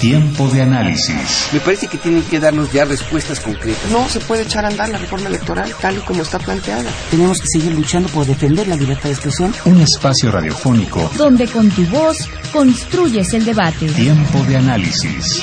Tiempo de análisis. Me parece que tienen que darnos ya respuestas concretas. No se puede echar a andar la reforma electoral tal y como está planteada. Tenemos que seguir luchando por defender la libertad de expresión. Un espacio radiofónico donde con tu voz construyes el debate. Tiempo de análisis.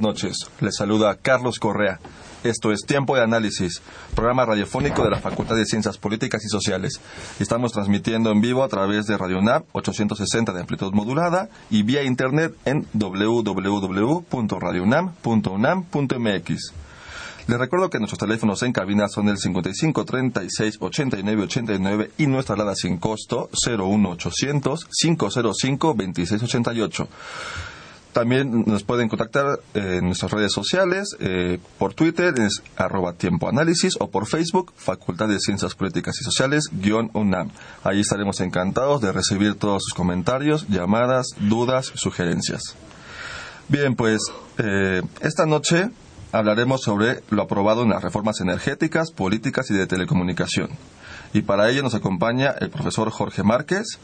Noches. Les saluda Carlos Correa. Esto es Tiempo de Análisis, programa radiofónico de la Facultad de Ciencias Políticas y Sociales. Estamos transmitiendo en vivo a través de Radio NAP 860 de amplitud modulada y vía internet en www.radionam.unam.mx. Les recuerdo que nuestros teléfonos en cabina son el 55 36 89 89 y nuestra alada sin costo 01800 505 2688. También nos pueden contactar en nuestras redes sociales, eh, por Twitter es arroba tiempo análisis o por Facebook, Facultad de Ciencias Políticas y Sociales, guion UNAM. Ahí estaremos encantados de recibir todos sus comentarios, llamadas, dudas, sugerencias. Bien, pues eh, esta noche hablaremos sobre lo aprobado en las reformas energéticas, políticas y de telecomunicación. Y para ello nos acompaña el profesor Jorge Márquez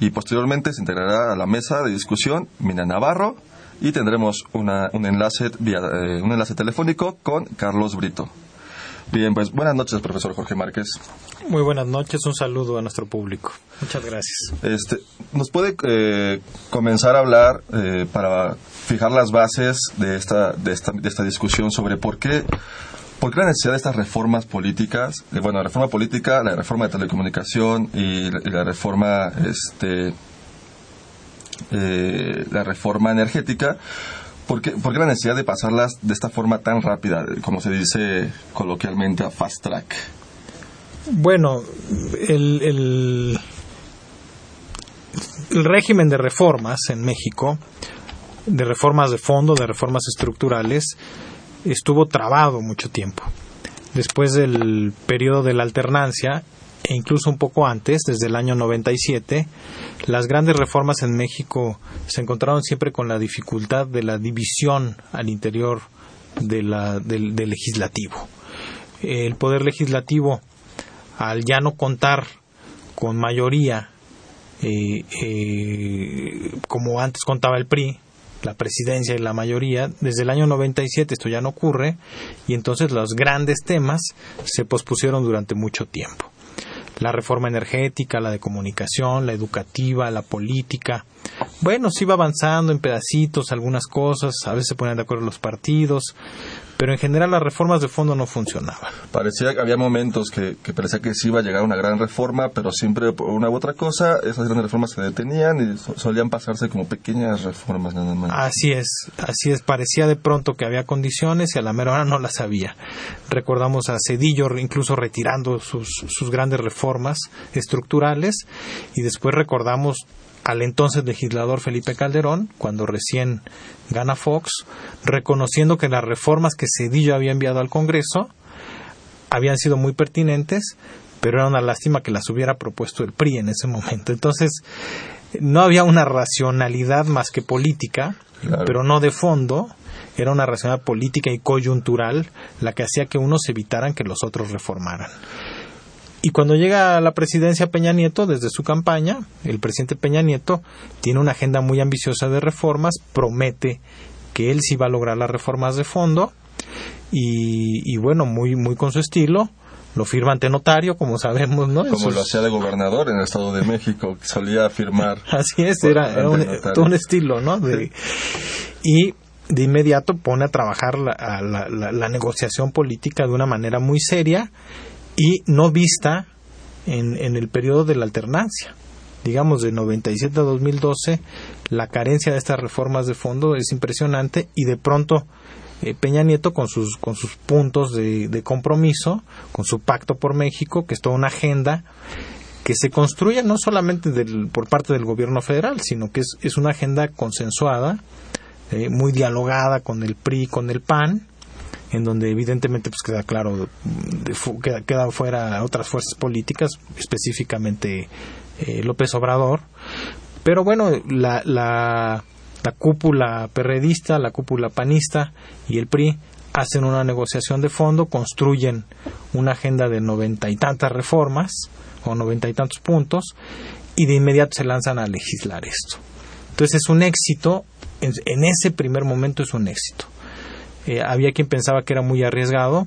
y posteriormente se integrará a la mesa de discusión Mina Navarro, y tendremos un, enlace eh, un enlace telefónico con Carlos Brito. Bien, pues buenas noches, profesor Jorge Márquez. Muy buenas noches, un saludo a nuestro público. Muchas gracias. Este, ¿Nos puede eh, comenzar a hablar eh, para fijar las bases de esta, de, esta, de esta discusión sobre por qué ¿Por qué la necesidad de estas reformas políticas? Eh, bueno, la reforma política, la reforma de telecomunicación y la, y la reforma, este, eh, la reforma energética. ¿Por qué, por qué la necesidad de pasarlas de esta forma tan rápida, como se dice coloquialmente, a fast track? Bueno, el, el, el régimen de reformas en México, de reformas de fondo, de reformas estructurales, estuvo trabado mucho tiempo. Después del periodo de la alternancia, e incluso un poco antes, desde el año 97, las grandes reformas en México se encontraron siempre con la dificultad de la división al interior de del legislativo. El poder legislativo, al ya no contar con mayoría, eh, eh, como antes contaba el PRI, la presidencia y la mayoría, desde el año 97 esto ya no ocurre y entonces los grandes temas se pospusieron durante mucho tiempo. La reforma energética, la de comunicación, la educativa, la política. Bueno, se iba avanzando en pedacitos algunas cosas, a veces se ponían de acuerdo los partidos, pero en general las reformas de fondo no funcionaban. Parecía que había momentos que, que parecía que sí iba a llegar una gran reforma, pero siempre por una u otra cosa, esas grandes reformas se detenían y so- solían pasarse como pequeñas reformas nada más. Así es, así es. Parecía de pronto que había condiciones y a la mera hora no las había. Recordamos a Cedillo incluso retirando sus, sus grandes reformas estructurales y después recordamos al entonces legislador Felipe Calderón, cuando recién gana Fox, reconociendo que las reformas que Cedillo había enviado al Congreso habían sido muy pertinentes, pero era una lástima que las hubiera propuesto el PRI en ese momento. Entonces, no había una racionalidad más que política, Claro. pero no de fondo, era una racionalidad política y coyuntural la que hacía que unos evitaran que los otros reformaran. Y cuando llega a la presidencia Peña Nieto, desde su campaña, el presidente Peña Nieto tiene una agenda muy ambiciosa de reformas, promete que él sí va a lograr las reformas de fondo y, y bueno, muy, muy con su estilo, lo firma ante notario, como sabemos, ¿no? Como sus- lo hacía de gobernador en el Estado de México, que solía firmar. Así es, era, era un, todo un estilo, ¿no? De- Y de inmediato pone a trabajar la, la- la- la negociación política de una manera muy seria y no vista en, en el periodo de la alternancia. Digamos, de 97 a 2012, la carencia de estas reformas de fondo es impresionante y de pronto eh, Peña Nieto con sus, con sus puntos de, compromiso, con su pacto por México, que es toda una agenda que se construye no solamente del- por parte del gobierno federal, sino que es, es una agenda consensuada, eh, muy dialogada con el PRI, con el PAN, en donde evidentemente pues queda claro, queda, queda fuera otras fuerzas políticas, específicamente eh, López Obrador. Pero bueno, la, la, la cúpula perredista, la cúpula panista y el PRI hacen una negociación de fondo, construyen una agenda de noventa y tantas reformas o noventa y tantos puntos y de inmediato se lanzan a legislar esto. Entonces es un éxito, en ese primer momento es un éxito. Eh, había quien pensaba que era muy arriesgado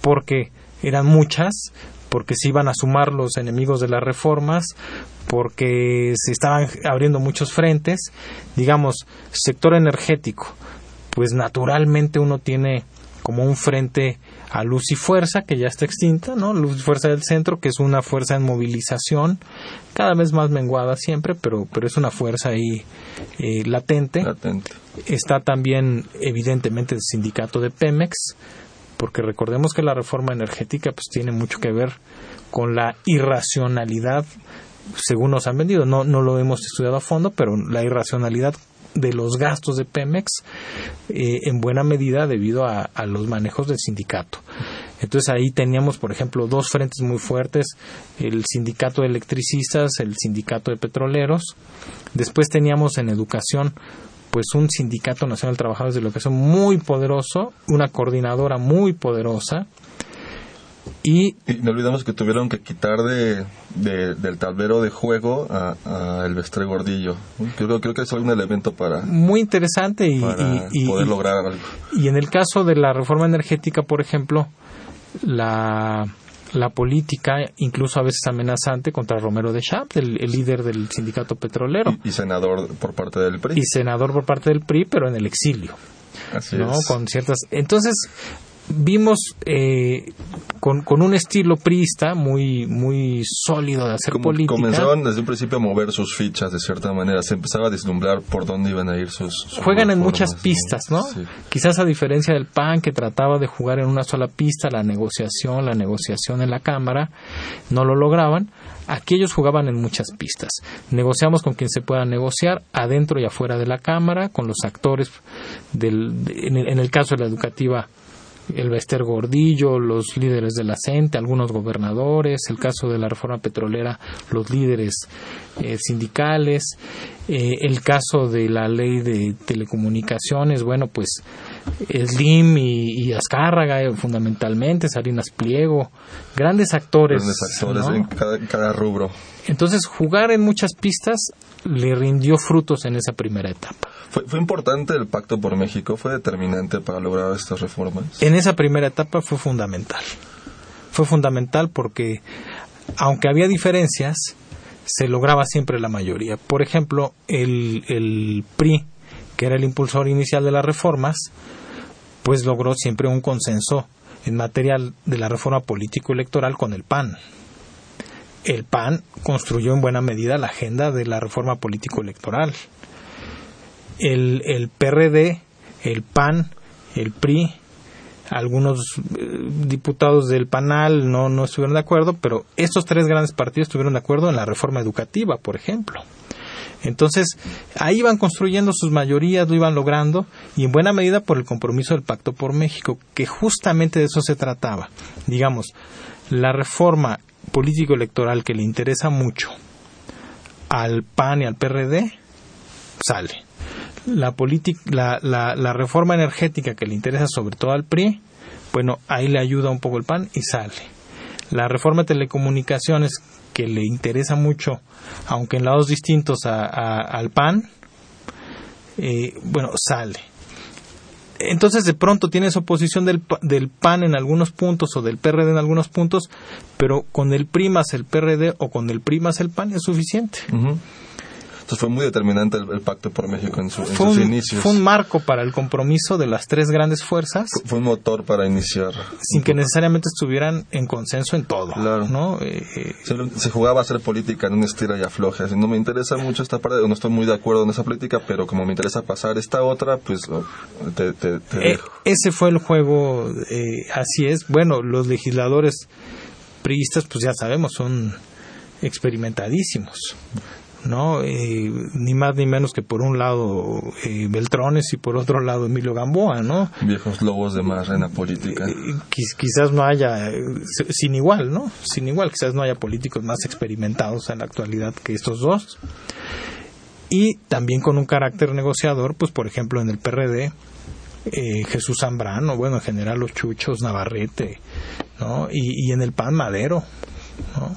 porque eran muchas, porque se iban a sumar los enemigos de las reformas, porque se estaban abriendo muchos frentes. Digamos, sector energético, pues naturalmente uno tiene como un frente a Luz y Fuerza, que ya está extinta, ¿no? Luz y Fuerza del Centro, que es una fuerza en movilización, cada vez más menguada siempre, pero, pero es una fuerza ahí eh, latente. Latente. Está también, evidentemente, el sindicato de Pemex, porque recordemos que la reforma energética pues tiene mucho que ver con la irracionalidad, según nos han vendido. No, no lo hemos estudiado a fondo, pero la irracionalidad de los gastos de Pemex eh, en buena medida debido a, los manejos del sindicato. Entonces ahí teníamos, por ejemplo, dos frentes muy fuertes, el sindicato de electricistas, el sindicato de petroleros. Después teníamos en educación pues un sindicato nacional de trabajadores de educación muy poderoso, una coordinadora muy poderosa y Y no olvidamos que tuvieron que quitar de, de- del tablero de juego a, a Elvestre Gordillo. Creo, creo que es un elemento para, muy interesante y, para y- y- poder lograr algo. Y en el caso de la reforma energética, por ejemplo, la, la política, incluso a veces amenazante, contra Romero de Champ, el, el líder del sindicato petrolero, Y, y senador por parte del PRI. y senador por parte del PRI, pero en el exilio, Así ¿no? es. Con ciertas. Entonces, vimos eh, con, con, un estilo priista muy muy sólido de hacer Como política. Comenzaron desde un principio a mover sus fichas de cierta manera, se empezaba a deslumbrar por dónde iban a ir sus... sus Juegan en muchas pistas, ¿no? Sí. Quizás a diferencia del PAN que trataba de jugar en una sola pista, la negociación, la negociación en la Cámara, no lo lograban. Aquí ellos jugaban en muchas pistas. Negociamos con quien se pueda negociar, adentro y afuera de la Cámara, con los actores, del, de- en, el, en el caso de la educativa, el Bester Gordillo, los líderes de la CENTE, algunos gobernadores, el caso de la reforma petrolera, los líderes eh, sindicales, eh, el caso de la ley de telecomunicaciones, bueno, pues Slim y, y Azcárraga eh, fundamentalmente, Salinas Pliego, grandes actores. Grandes actores ¿no? en cada, cada rubro. Entonces, jugar en muchas pistas le rindió frutos en esa primera etapa. ¿Fue, fue importante el Pacto por México? ¿Fue determinante para lograr estas reformas? En esa primera etapa fue fundamental. Fue fundamental porque, aunque había diferencias, se lograba siempre la mayoría. Por ejemplo, el, el PRI, que era el impulsor inicial de las reformas, pues logró siempre un consenso en materia de la reforma político-electoral con el PAN. El PAN construyó en buena medida la agenda de la reforma político-electoral. El, el PRD, el PAN, el PRI, algunos eh, diputados del PANAL no, no estuvieron de acuerdo, pero estos tres grandes partidos estuvieron de acuerdo en la reforma educativa, por ejemplo. Entonces, ahí iban construyendo sus mayorías, lo iban logrando, y en buena medida por el compromiso del Pacto por México, que justamente de eso se trataba. Digamos, la reforma político-electoral que le interesa mucho al PAN y al PRD, sale. La, la, la, la reforma energética que le interesa sobre todo al PRI, bueno, ahí le ayuda un poco el PAN y sale. La reforma de telecomunicaciones que le interesa mucho, aunque en lados distintos a, al PAN, eh, bueno, sale. Entonces de pronto tienes oposición del, del PAN en algunos puntos o del PRD en algunos puntos, pero con el PRI más el PRD o con el PRI más el PAN es suficiente. Entonces fue muy determinante el, el, Pacto por México en, su, en sus un, inicios. Fue un marco para el compromiso de las tres grandes fuerzas. Fue, fue un motor para iniciar. Sin que necesariamente estuvieran en consenso en todo. Claro. ¿no? Eh, se, se, jugaba a hacer política en un estira y afloje. Así, no me interesa mucho esta parte, no estoy muy de acuerdo en esa política, pero como me interesa pasar esta otra, pues te, te, te eh, Ese fue el juego, eh, así es. Bueno, los legisladores priistas, pues ya sabemos, son experimentadísimos. ¿No? Eh, ni más ni menos que por un lado eh, Beltrones y por otro lado Emilio Gamboa, ¿no? Viejos lobos de mar en la política. Eh, quizás no haya, sin igual, ¿no? Sin igual, quizás no haya políticos más experimentados en la actualidad que estos dos. Y también con un carácter negociador, pues por ejemplo en el PRD, Jesús Zambrano, bueno, en general los Chuchos, Navarrete, ¿no? Y, y en el PAN Madero, ¿no?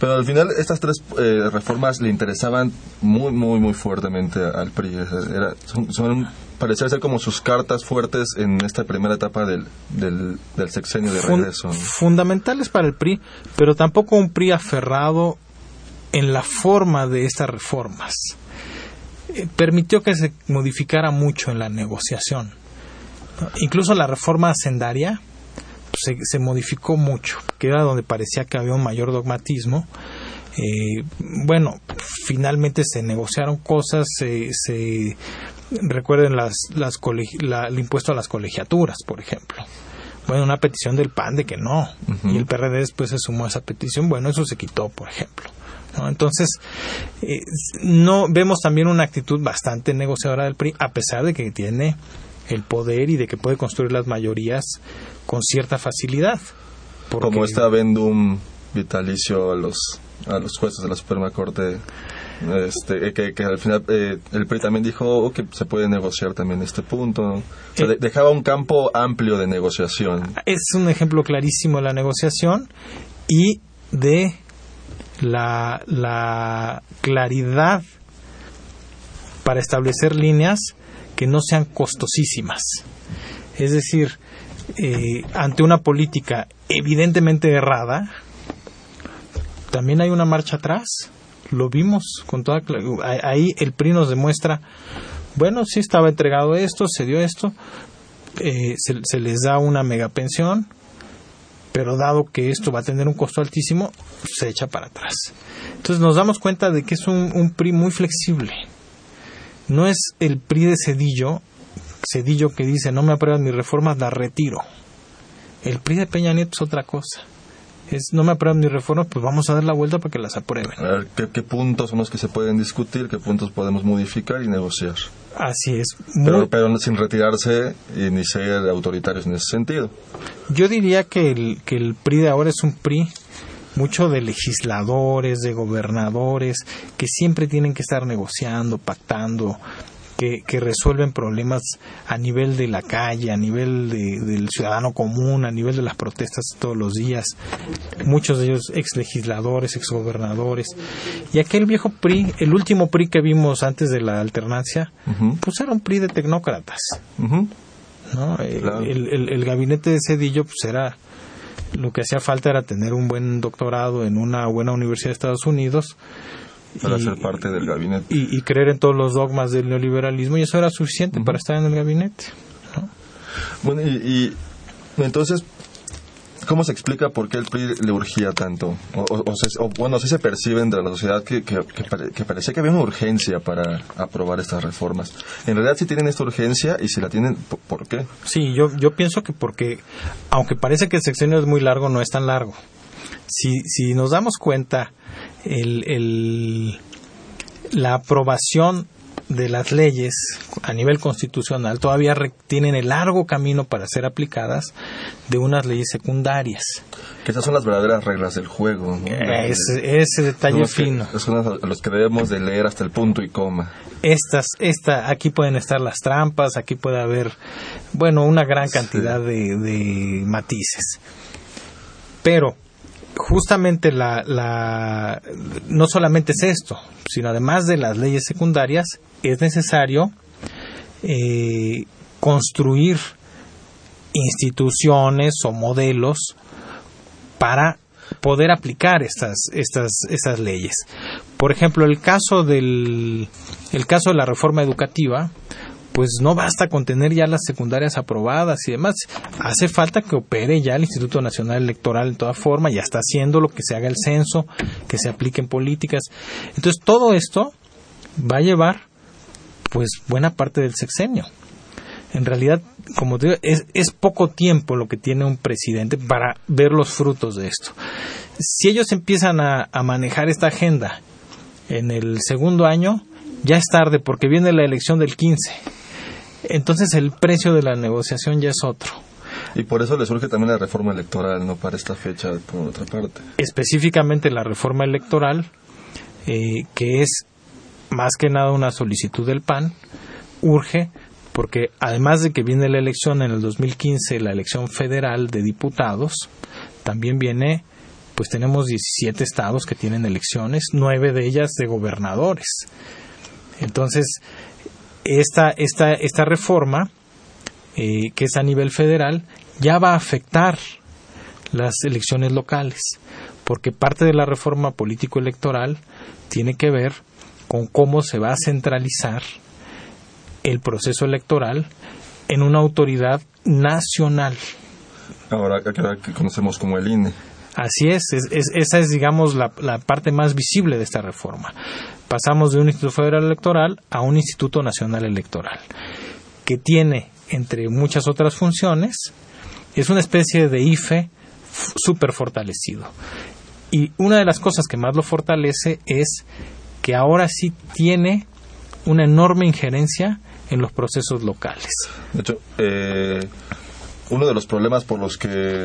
Pero al final estas tres eh, reformas le interesaban muy, muy, muy fuertemente al PRI. Era, son, son, ser como sus cartas fuertes en esta primera etapa del, del, del sexenio de regreso. ¿no? Fundamentales para el PRI, pero tampoco un PRI aferrado en la forma de estas reformas. Eh, permitió que se modificara mucho en la negociación. Incluso la reforma hacendaria se, se, modificó mucho, que era donde parecía que había un mayor dogmatismo. Eh, bueno, finalmente se negociaron cosas, se, se recuerden las, las la, el impuesto a las colegiaturas, por ejemplo. Bueno, una petición del PAN de que no, uh -huh. y el PRD después se sumó a esa petición, bueno, eso se quitó, por ejemplo. ¿no? Entonces, eh, no vemos también una actitud bastante negociadora del PRI, a pesar de que tiene el poder y de que puede construir las mayorías con cierta facilidad. Porque... Como este adendum vitalicio a los a los jueces de la Suprema Corte, este, que, que al final eh, el PRI también dijo que se puede negociar también este punto. O sea, eh, dejaba un campo amplio de negociación. Es un ejemplo clarísimo de la negociación y de la, la claridad para establecer líneas que no sean costosísimas. Es decir, eh, ante una política evidentemente errada, también hay una marcha atrás. Lo vimos con toda ahí el PRI nos demuestra, bueno, sí estaba entregado esto, se dio esto, eh, se, les da una mega pensión, pero dado que esto va a tener un costo altísimo, se echa para atrás. Entonces nos damos cuenta de que es un PRI muy flexible. No es el PRI de Cedillo, Cedillo que dice no me aprueban mis reformas, las retiro. El PRI de Peña Nieto es otra cosa. Es no me aprueban mis reformas, pues vamos a dar la vuelta para que las aprueben. A ver, ¿qué, qué puntos son los que se pueden discutir? ¿Qué puntos podemos modificar y negociar? Así es. Pero sin retirarse y ni ser autoritarios en ese sentido. Yo diría que el, que el PRI de ahora es un PRI mucho de legisladores, de gobernadores, que siempre tienen que estar negociando, pactando, que, que resuelven problemas a nivel de la calle, a nivel de- del ciudadano común, a nivel de las protestas todos los días. Muchos de ellos ex legisladores, ex gobernadores. Y aquel viejo PRI, el último PRI que vimos antes de la alternancia, pues era un PRI de tecnócratas. ¿no? Eh, Claro. El, el- el gabinete de Cedillo, pues era lo que hacía falta era tener un buen doctorado en una buena universidad de Estados Unidos Para y, ser parte del gabinete. y- y creer en todos los dogmas del neoliberalismo y eso era suficiente para estar en el gabinete. Bueno, y, y entonces, ¿cómo se explica por qué el PRI le urgía tanto? O, o- o se- o, bueno, sí se percibe entre la sociedad que, que, que que parecía que había una urgencia para aprobar estas reformas. En realidad sí tienen esta urgencia y si la tienen, ¿por, por qué? Sí, yo, yo pienso que porque, aunque parece que el sexenio es muy largo, no es tan largo. Si, si nos damos cuenta, el, el- la aprobación de las leyes a nivel constitucional todavía re- tienen el largo camino para ser aplicadas de unas leyes secundarias. Que esas son las verdaderas reglas del juego. ¿no? Ese, ese detalle los que- fino. son los- los que debemos de leer hasta el punto y coma. estas, esta, aquí pueden estar las trampas, aquí puede haber, bueno, una gran cantidad de, de matices. Pero, justamente la, la, no solamente es esto, sino además de las leyes secundarias, es necesario eh, construir instituciones o modelos para poder aplicar estas, estas, estas leyes. Por ejemplo, el caso del el caso de la reforma educativa, pues no basta con tener ya las secundarias aprobadas y demás. Hace falta que opere ya el Instituto Nacional Electoral en toda forma, ya está haciendo lo que se haga el censo, que se apliquen políticas. Entonces, todo esto va a llevar pues buena parte del sexenio. En realidad, como te digo, es, es poco tiempo lo que tiene un presidente para ver los frutos de esto. Si ellos empiezan a, a manejar esta agenda en el segundo año, ya es tarde porque viene la elección del 15. Entonces el precio de la negociación ya es otro. Y por eso le surge también la reforma electoral, ¿no? Para esta fecha, por otra parte. Específicamente la reforma electoral, eh, que es más que nada una solicitud del PAN, urge porque además de que viene la elección en el 2015, la elección federal de diputados, también viene, pues tenemos 17 estados que tienen elecciones, nueve de ellas de gobernadores. Entonces, esta, esta, esta reforma, eh, que es a nivel federal, ya va a afectar las elecciones locales, porque parte de la reforma político-electoral tiene que ver con cómo se va a centralizar el proceso electoral en una autoridad nacional. Ahora que, conocemos como el INE. Así es, es, es esa es, digamos, la, la, parte más visible de esta reforma. Pasamos de un Instituto Federal Electoral a un Instituto Nacional Electoral, que tiene, entre muchas otras funciones, es una especie de IFE súper fortalecido. Y una de las cosas que más lo fortalece es que ahora sí tiene una enorme injerencia en los procesos locales. De hecho, eh, uno de los problemas por los que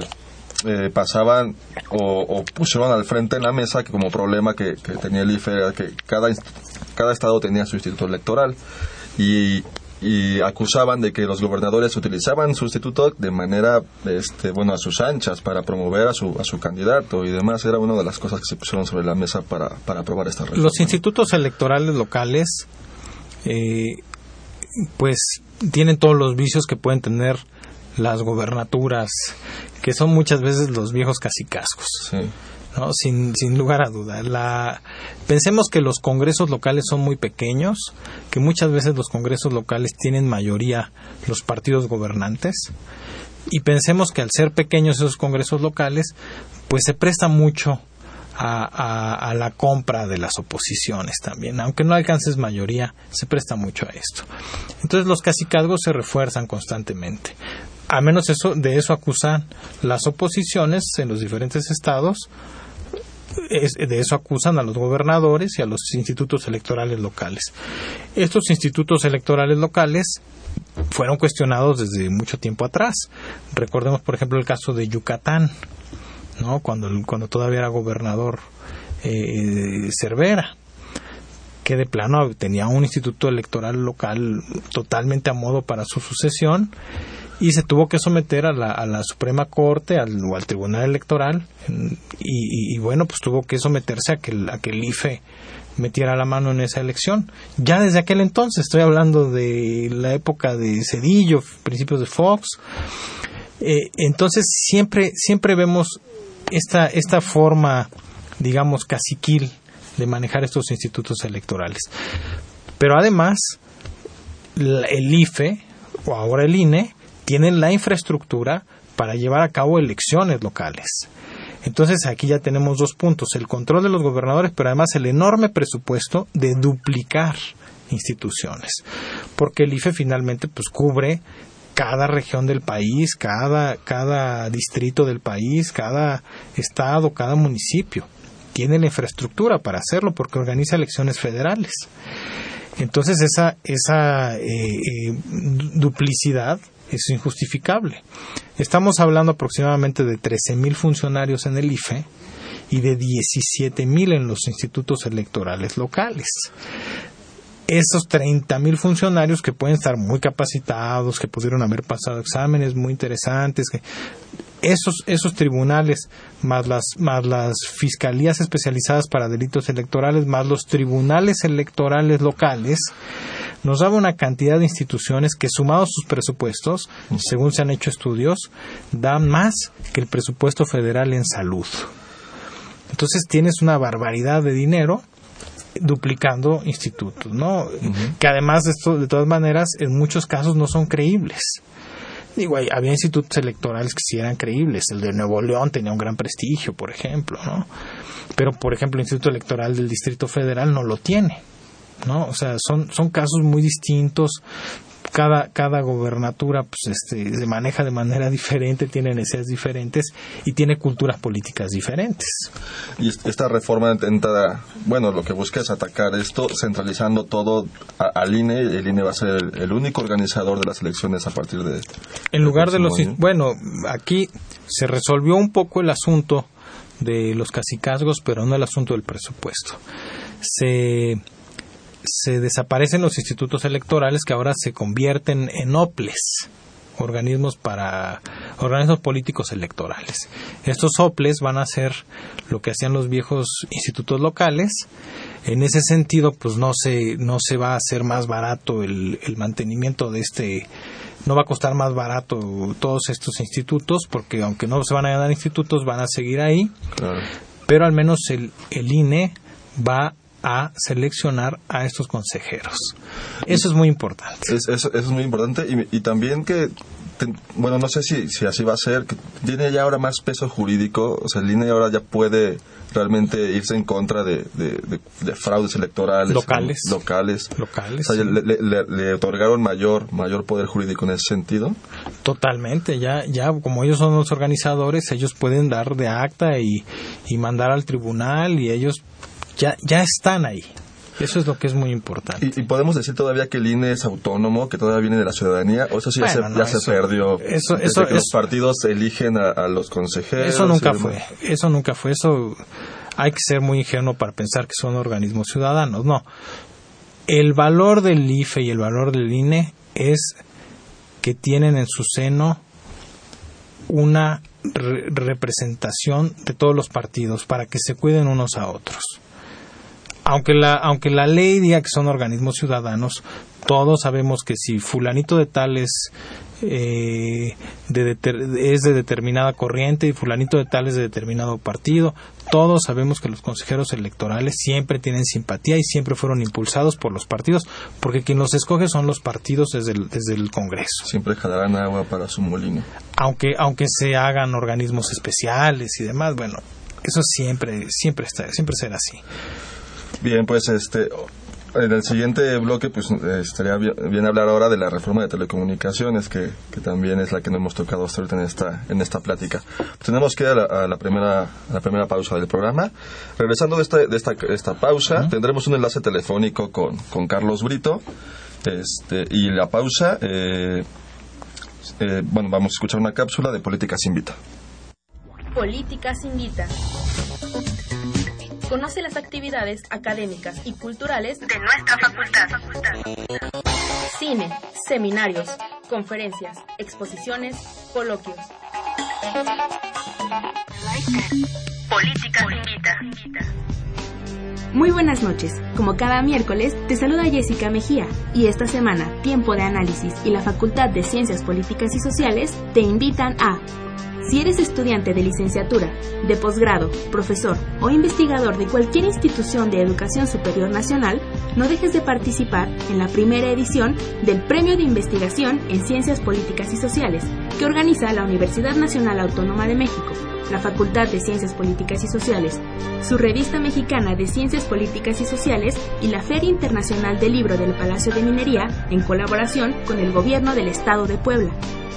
eh, pasaban o, o, pusieron al frente en la mesa que como problema que, tenía el IFE era que cada, cada estado tenía su instituto electoral y, y acusaban de que los gobernadores utilizaban su instituto de manera este, bueno a sus anchas para promover a su, a su candidato y demás era una de las cosas que se pusieron sobre la mesa para, para aprobar esta reforma. Los institutos electorales locales eh, pues tienen todos los vicios que pueden tener las gobernaturas, que son muchas veces los viejos casicascos, sí. ¿no? sin, sin lugar a duda. La, Pensemos que los congresos locales son muy pequeños, que muchas veces los congresos locales tienen mayoría los partidos gobernantes, y pensemos que al ser pequeños esos congresos locales, pues se presta mucho a, a, la compra de las oposiciones también. Aunque no alcances mayoría, se presta mucho a esto. Entonces los cacicazgos se refuerzan constantemente. A menos eso, de eso acusan las oposiciones en los diferentes estados, de eso acusan a los gobernadores y a los institutos electorales locales. Estos institutos electorales locales fueron cuestionados desde mucho tiempo atrás. Recordemos, por ejemplo, el caso de Yucatán, ¿no? cuando, cuando todavía era gobernador eh, Cervera que de plano tenía un instituto electoral local totalmente a modo para su sucesión y se tuvo que someter a la, a la Suprema Corte al, o al Tribunal Electoral y, bueno pues tuvo que someterse a que, que el IFE metiera la mano en esa elección ya desde aquel entonces estoy hablando de la época de Cedillo principios de Fox eh, entonces siempre siempre vemos esta, esta forma, digamos, caciquil de manejar estos institutos electorales. Pero además, el IFE, o ahora el INE, tienen la infraestructura para llevar a cabo elecciones locales. Entonces aquí ya tenemos dos puntos, el control de los gobernadores, pero además el enorme presupuesto de duplicar instituciones, porque el IFE finalmente pues cubre cada región del país, cada, cada distrito del país, cada estado, cada municipio. Tiene la infraestructura para hacerlo porque organiza elecciones federales. Entonces esa, esa eh, eh, duplicidad es injustificable. Estamos hablando aproximadamente de 13.000 funcionarios en el IFE y de 17.000 en los institutos electorales locales esos 30 mil funcionarios que pueden estar muy capacitados, que pudieron haber pasado exámenes muy interesantes, que esos, esos tribunales, más las, más las fiscalías especializadas para delitos electorales, más los tribunales electorales locales, nos daba una cantidad de instituciones que sumados sus presupuestos, según se han hecho estudios, dan más que el presupuesto federal en salud. Entonces tienes una barbaridad de dinero duplicando institutos, ¿no? Que además de esto, de todas maneras, en muchos casos no son creíbles. Digo, había institutos electorales que sí eran creíbles. El de Nuevo León tenía un gran prestigio, por ejemplo, ¿no? Pero, por ejemplo, el Instituto Electoral del Distrito Federal no lo tiene, ¿no? O sea, son, son casos muy distintos, cada, cada gobernatura pues, este, se maneja de manera diferente, tiene necesidades diferentes y tiene culturas políticas diferentes. Y esta reforma intenta, bueno, lo que busca es atacar esto centralizando todo al INE. El INE va a ser el, único organizador de las elecciones a partir de... En lugar de los... Bueno, aquí se resolvió un poco el asunto de los casicazgos, pero no el asunto del presupuesto. Se se desaparecen los institutos electorales que ahora se convierten en OPLES, organismos para organismos políticos electorales. Estos OPLES van a ser lo que hacían los viejos institutos locales. En ese sentido, pues no se no se va a hacer más barato el, mantenimiento de este no va a costar más barato todos estos institutos porque aunque no se van a ganar institutos van a seguir ahí. Pero al menos el, el INE va a seleccionar a estos consejeros. Eso es muy importante. eso, es muy importante y, también que bueno, no sé si, si así va a ser, que tiene ya ahora más peso jurídico, o sea, el INE ahora ya puede realmente irse en contra de, fraudes electorales locales. Locales. locales o sea, le, otorgaron mayor, mayor poder jurídico en ese sentido. Totalmente, ya, ya como ellos son los organizadores, ellos pueden dar de acta y, y mandar al tribunal y ellos ya, ya están ahí. Eso es lo que es muy importante. ¿Y, podemos decir todavía que el INE es autónomo, que todavía viene de la ciudadanía? ¿O eso sí ya, se, perdió? Eso, eso, que los partidos eligen a, los consejeros. Eso nunca fue. Eso nunca fue. Eso hay que ser muy ingenuo para pensar que son organismos ciudadanos. No. El valor del IFE y el valor del INE es que tienen en su seno una representación de todos los partidos para que se cuiden unos a otros aunque la, aunque la ley diga que son organismos ciudadanos, todos sabemos que si fulanito de tal es eh, de deter- es de determinada corriente y fulanito de tal es de determinado partido. Todos sabemos que los consejeros electorales siempre tienen simpatía y siempre fueron impulsados por los partidos, porque quien los escoge son los partidos desde el, desde el Congreso. Siempre jalarán agua para su molino. Aunque, aunque se hagan organismos especiales y demás, bueno, eso siempre, siempre está, siempre será así. Bien, pues este en el siguiente bloque pues estaría bien, hablar ahora de la reforma de telecomunicaciones que, que también es la que no hemos tocado hasta ahorita en esta en esta plática. tenemos que ir a la, a la primera a la primera pausa del programa. Regresando de esta de esta, esta pausa tendremos un enlace telefónico con, con Carlos Brito. Este, y la pausa eh, eh, bueno, vamos a escuchar una cápsula de Políticas Invita. Políticas Invita. Conoce las actividades académicas y culturales de nuestra facultad. Cine, seminarios, conferencias, exposiciones, coloquios. Políticas Invita. Muy buenas noches. Como cada miércoles, te saluda Jessica Mejía y esta semana Tiempo de Análisis y la Facultad de Ciencias Políticas y Sociales te invitan a si eres estudiante de licenciatura, de posgrado, profesor o investigador de cualquier institución de educación superior nacional, no dejes de participar en la primera edición del Premio de Investigación en Ciencias Políticas y Sociales que organiza la Universidad Nacional Autónoma de México, la Facultad de Ciencias Políticas y Sociales, su revista mexicana de Ciencias Políticas y Sociales y la Feria Internacional del Libro del Palacio de Minería en colaboración con el Gobierno del Estado de Puebla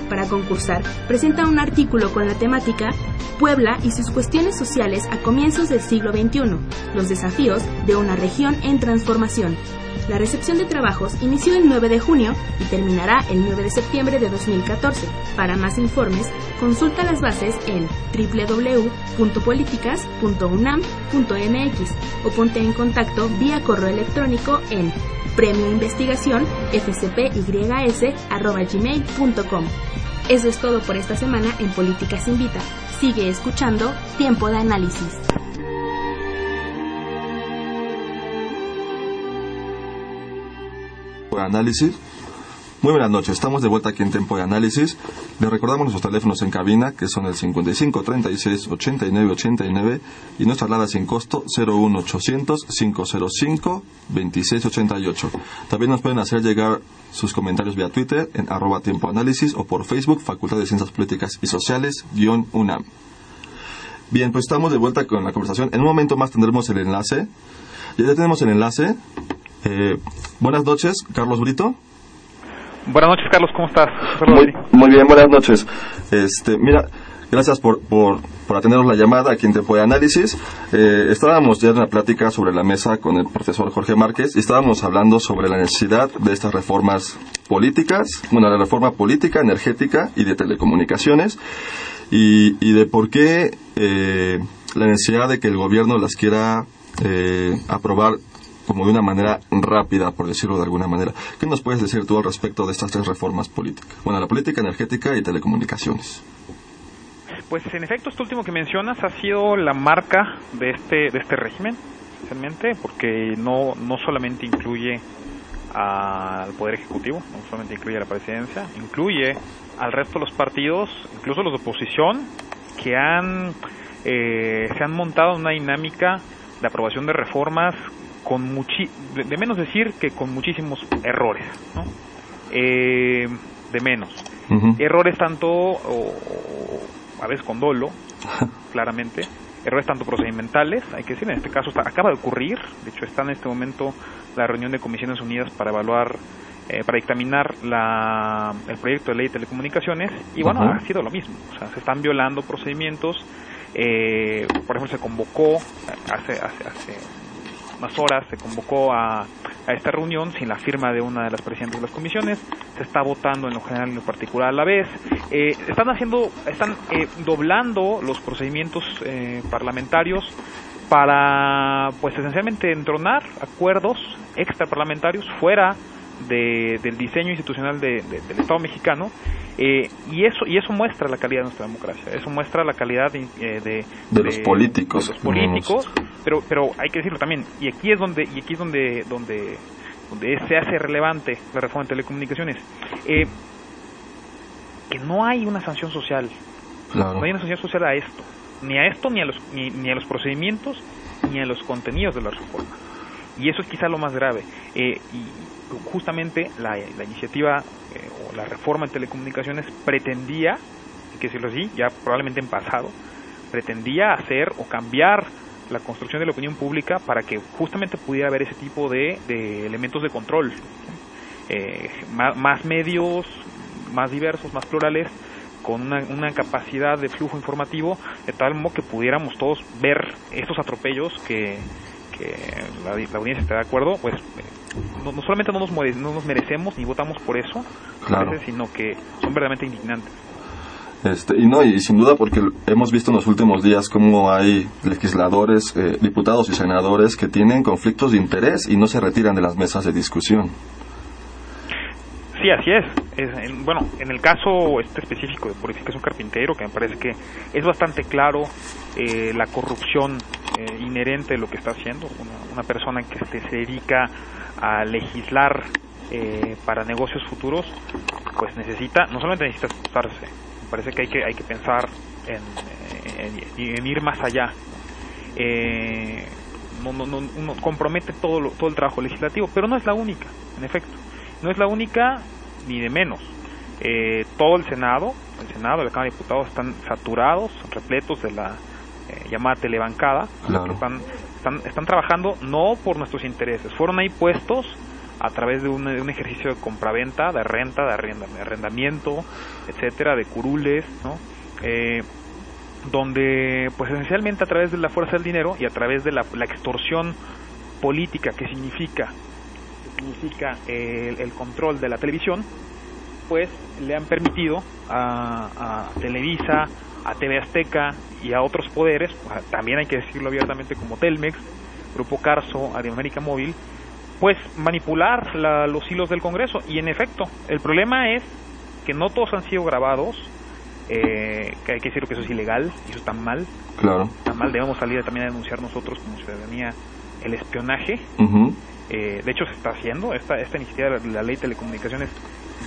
para concursar, presenta un artículo con la temática Puebla y sus cuestiones sociales a comienzos del siglo XXI, los desafíos de una región en transformación. La recepción de trabajos inició el 9 de junio y terminará el 9 de septiembre de 2014. Para más informes, consulta las bases en www.políticas.unam.mx o ponte en contacto vía correo electrónico en premioinvestigación fcpys@gmail.com. Eso es todo por esta semana en Políticas Invita. Sigue escuchando Tiempo de Análisis. análisis. Muy buenas noches, estamos de vuelta aquí en Tiempo de Análisis. Les recordamos nuestros teléfonos en cabina, que son el 55 36 89 89 y nuestra alada sin costo 01 800 505 26 88. También nos pueden hacer llegar sus comentarios vía Twitter en arroba Tiempo Análisis o por Facebook, Facultad de Ciencias Políticas y Sociales, guion UNAM. Bien, pues estamos de vuelta con la conversación. En un momento más tendremos el enlace. Ya tenemos el enlace. Eh, buenas noches, Carlos Brito. Buenas noches, Carlos, ¿cómo estás? Muy, muy, bien, buenas noches. Este, mira, gracias por, por, por atendernos la llamada aquí en Tiempo de Análisis. Eh, estábamos ya en una plática sobre la mesa con el profesor Jorge Márquez y estábamos hablando sobre la necesidad de estas reformas políticas, bueno, la reforma política, energética y de telecomunicaciones y, y de por qué eh, la necesidad de que el gobierno las quiera eh, aprobar como de una manera rápida, por decirlo de alguna manera. ¿Qué nos puedes decir tú al respecto de estas tres reformas políticas? Bueno, la política energética y telecomunicaciones. Pues en efecto, esto último que mencionas ha sido la marca de este de este régimen, especialmente porque no no solamente incluye al poder ejecutivo, no solamente incluye a la presidencia, incluye al resto de los partidos, incluso los de oposición, que han eh, se han montado una dinámica de aprobación de reformas con muchi de, de, menos decir que con muchísimos errores, ¿no? eh, de menos. Uh -huh. Errores tanto, o, a veces con dolo, claramente, errores tanto procedimentales, hay que decir, en este caso está, acaba de ocurrir, de hecho está en este momento la reunión de Comisiones Unidas para evaluar, eh, para dictaminar la, el proyecto de ley de telecomunicaciones, y bueno, uh -huh. ha sido lo mismo, o sea, se están violando procedimientos, eh, por ejemplo, se convocó hace, hace, hace unas horas se convocó a, esta reunión sin la firma de una de las presidentes de las comisiones, se está votando en lo general y en lo particular a la vez, eh, están haciendo, están eh, doblando los procedimientos eh, parlamentarios para, pues esencialmente entronar acuerdos extraparlamentarios fuera de, del diseño institucional de, de, del Estado mexicano eh, y eso y eso muestra la calidad de nuestra democracia eso muestra la calidad de, eh, de, los políticos los políticos pero pero hay que decirlo también y aquí es donde y aquí es donde donde donde se hace relevante la reforma de telecomunicaciones eh, que no hay una sanción social. No hay una sanción social a esto. Ni a esto, ni a los, ni, a los procedimientos, ni a los contenidos de la reforma. Y eso es quizá lo más grave. Eh, y justamente la, la iniciativa eh, o la reforma en telecomunicaciones pretendía, hay que decirlo así, ya probablemente en pasado, pretendía hacer o cambiar la construcción de la opinión pública para que justamente pudiera haber ese tipo de, de elementos de control. Eh, más, medios, más diversos, más plurales, con una, una, capacidad de flujo informativo, de tal modo que pudiéramos todos ver estos atropellos que, que la, audiencia está de acuerdo, pues no, solamente no nos, no nos merecemos ni votamos por eso, sino que son verdaderamente indignantes. Este, y no, y sin duda porque hemos visto en los últimos días cómo hay legisladores, eh, diputados y senadores que tienen conflictos de interés y no se retiran de las mesas de discusión. Sí, así es. bueno, en el caso este específico de Purificación Carpintero, que me parece que es bastante claro eh, la corrupción eh, inherente de lo que está haciendo. Una, persona que este, se dedica a legislar para negocios futuros, pues necesita, no solamente necesita esforzarse, parece que hay que, hay que pensar en, en, ir más allá. Eh, no, no, no, uno compromete todo, todo el trabajo legislativo, pero no es la única, en efecto. No es la única ni de menos. Eh, todo el Senado, el Senado, la Cámara de Diputados están saturados, repletos de la eh, llamada telebancada, están, están, están trabajando no por nuestros intereses, fueron ahí puestos a través de un, ejercicio de compraventa, de renta, de, arrendamiento, etcétera, de curules, ¿no? Eh, donde, pues esencialmente a través de la fuerza del dinero y a través de la, extorsión política que significa, significa el, control de la televisión, pues le han permitido a, Televisa, a TV Azteca y a otros poderes, pues, también hay que decirlo abiertamente como Telmex, Grupo Carso, América Móvil, pues manipular los hilos del Congreso. Y en efecto, el problema es que no todos han sido grabados, eh, que hay que decir que eso es ilegal, y eso está mal. Claro. Está mal, debemos salir también a denunciar nosotros como ciudadanía el espionaje. Eh, de hecho, se está haciendo esta, esta iniciativa de la ley de telecomunicaciones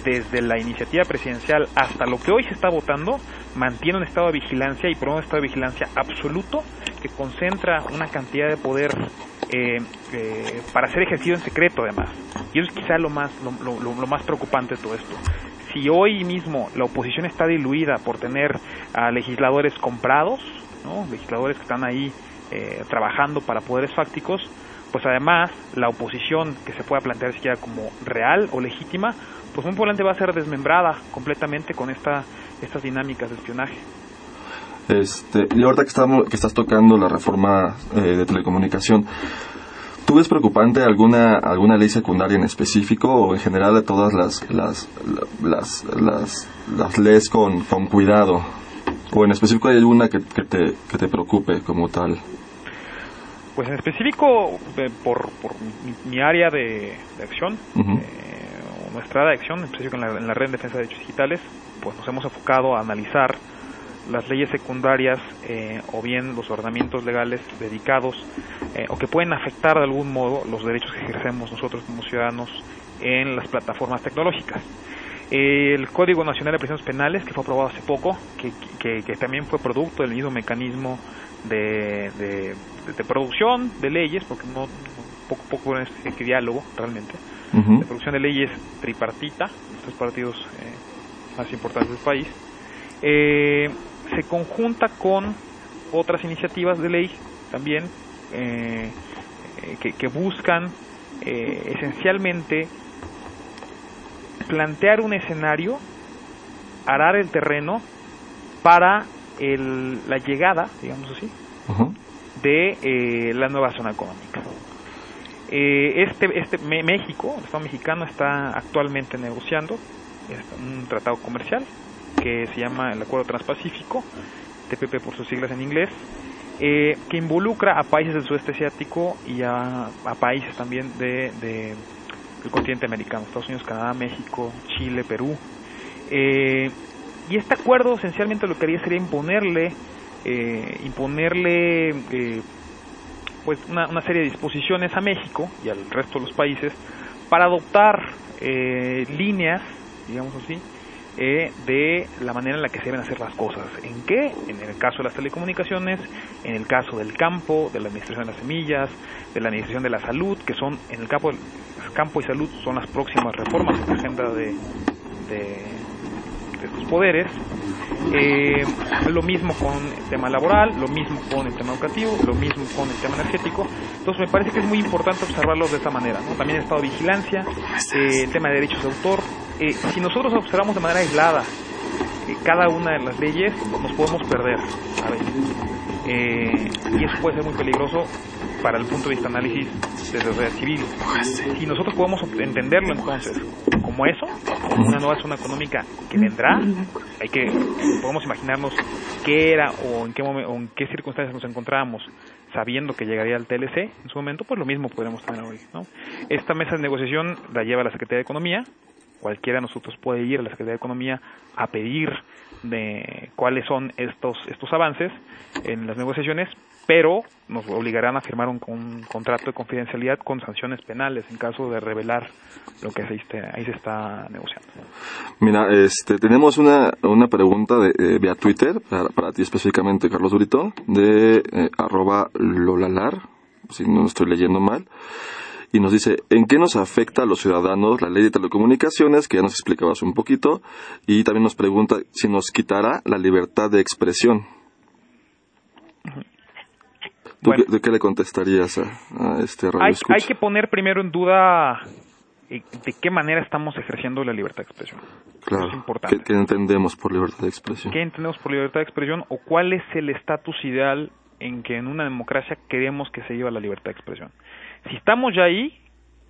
desde la iniciativa presidencial hasta lo que hoy se está votando, mantiene un estado de vigilancia y por un estado de vigilancia absoluto que concentra una cantidad de poder eh, eh, para ser ejercido en secreto además. Y eso es quizá lo más, lo, lo, más preocupante de todo esto. Si hoy mismo la oposición está diluida por tener a legisladores comprados, ¿no? legisladores que están ahí eh, trabajando para poderes fácticos, pues además la oposición que se pueda plantear siquiera como real o legítima, pues muy probablemente va a ser desmembrada completamente con esta, estas dinámicas de espionaje. Este, y ahorita que, estamos, que estás tocando la reforma eh, de telecomunicación, ¿tú ves preocupante alguna, alguna ley secundaria en específico o en general de todas las, las, las, las, leyes con, con cuidado? ¿O en específico hay alguna que, que, te, que te preocupe como tal? Pues en específico, eh, por, por mi, área de, acción, eh, nuestra de acción, en en la, en la red de defensa de derechos digitales, pues nos hemos enfocado a analizar las leyes secundarias eh, o bien los ordenamientos legales dedicados eh, o que pueden afectar de algún modo los derechos que ejercemos nosotros como ciudadanos en las plataformas tecnológicas. El Código Nacional de Prisiones Penales, que fue aprobado hace poco, que, también fue producto del mismo mecanismo de, de, producción de leyes, porque no poco poco es que diálogo realmente, de producción de leyes tripartita, estos partidos eh, más importantes del país, eh, se conjunta con otras iniciativas de ley también eh, eh, que, buscan eh, esencialmente plantear un escenario, arar el terreno para el, la llegada, digamos así, de la nueva zona económica. Este, este México, el Estado mexicano, está actualmente negociando un tratado comercial que se llama el Acuerdo Transpacífico, TPP por sus siglas en inglés, eh, que involucra a países del sudeste asiático y a, países también de, del continente americano, Estados Unidos, Canadá, México, Chile, Perú. Eh, y este acuerdo esencialmente lo que haría sería imponerle, eh, imponerle pues una, una, serie de disposiciones a México y al resto de los países para adoptar líneas, digamos así, eh, de la manera en la que se deben hacer las cosas. ¿En qué? En el caso de las telecomunicaciones, en el caso del campo, de la administración de las semillas, de la administración de la salud, que son, en el campo, campo y salud son las próximas reformas en la agenda de, de, estos poderes. Eh, lo mismo con el tema laboral, lo mismo con el tema educativo, lo mismo con el tema energético. Entonces me parece que es muy importante observarlos de esta manera. También el estado de vigilancia, eh, el tema de derechos de autor, eh, si nosotros observamos de manera aislada eh, cada una de las leyes, nos podemos perder eh, y eso puede ser muy peligroso para el punto de vista análisis de sociedad civil. Si nosotros podemos entenderlo entonces como eso, una nueva zona económica que vendrá, hay que podemos imaginarnos qué era o en qué momento, o en qué circunstancias nos encontrábamos sabiendo que llegaría al TLC en su momento, pues lo mismo podremos tener hoy. ¿no? Esta mesa de negociación la lleva la Secretaría de Economía, cualquiera de nosotros puede ir a la Secretaría de Economía a pedir de cuáles son estos estos avances en las negociaciones, pero nos obligarán a firmar un, contrato de confidencialidad con sanciones penales en caso de revelar lo que ahí se está negociando. Mira, este, tenemos una, una pregunta de, eh, vía Twitter, para, ti específicamente, Carlos Durito, de eh, arroba lolalar, si no estoy leyendo mal y nos dice en qué nos afecta a los ciudadanos la ley de telecomunicaciones, que ya nos explicabas un poquito, y también nos pregunta si nos quitará la libertad de expresión. ¿De qué le contestarías a, este radio hay, hay que poner primero en duda eh, de qué manera estamos ejerciendo la libertad de expresión. Claro. Es importante. ¿Qué, entendemos por libertad de expresión? ¿Qué entendemos por libertad de expresión o cuál es el estatus ideal en que en una democracia queremos que se lleve la libertad de expresión? Si estamos ya ahí,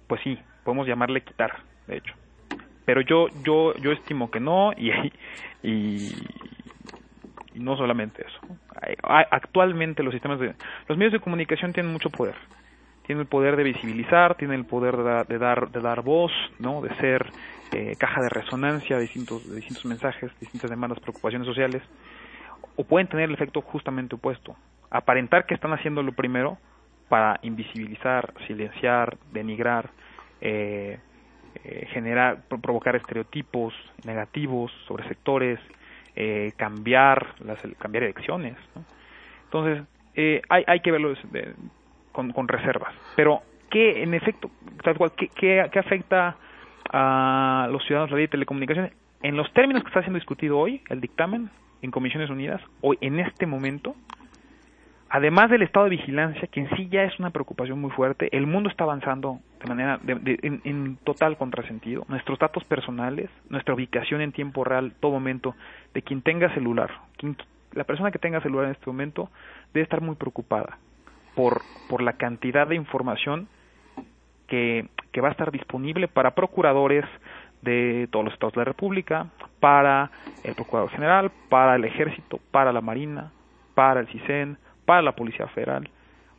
pues sí, podemos llamarle quitar, de hecho. Pero yo yo yo estimo que no y, y, no solamente eso. Actualmente los sistemas de los medios de comunicación tienen mucho poder. Tienen el poder de visibilizar, tienen el poder de, dar de dar voz, ¿no? De ser eh, caja de resonancia de distintos de distintos mensajes, distintas demandas, preocupaciones sociales o pueden tener el efecto justamente opuesto, aparentar que están haciendo lo primero para invisibilizar, silenciar, denigrar, eh, eh, generar, provocar estereotipos negativos sobre sectores, eh, cambiar las cambiar elecciones. Entonces hay, hay que verlo con, con, reservas. Pero qué en efecto, tal cual, qué, qué, afecta a los ciudadanos la ley de telecomunicaciones en los términos que está siendo discutido hoy el dictamen en Comisiones Unidas, hoy en este momento además del estado de vigilancia, que en sí ya es una preocupación muy fuerte, el mundo está avanzando de manera en, total contrasentido. Nuestros datos personales, nuestra ubicación en tiempo real, todo momento, de quien tenga celular, la persona que tenga celular en este momento debe estar muy preocupada por, por la cantidad de información que, que va a estar disponible para procuradores de todos los estados de la República, para el Procurador General, para el Ejército, para la Marina, para el CISEN, para la Policía Federal,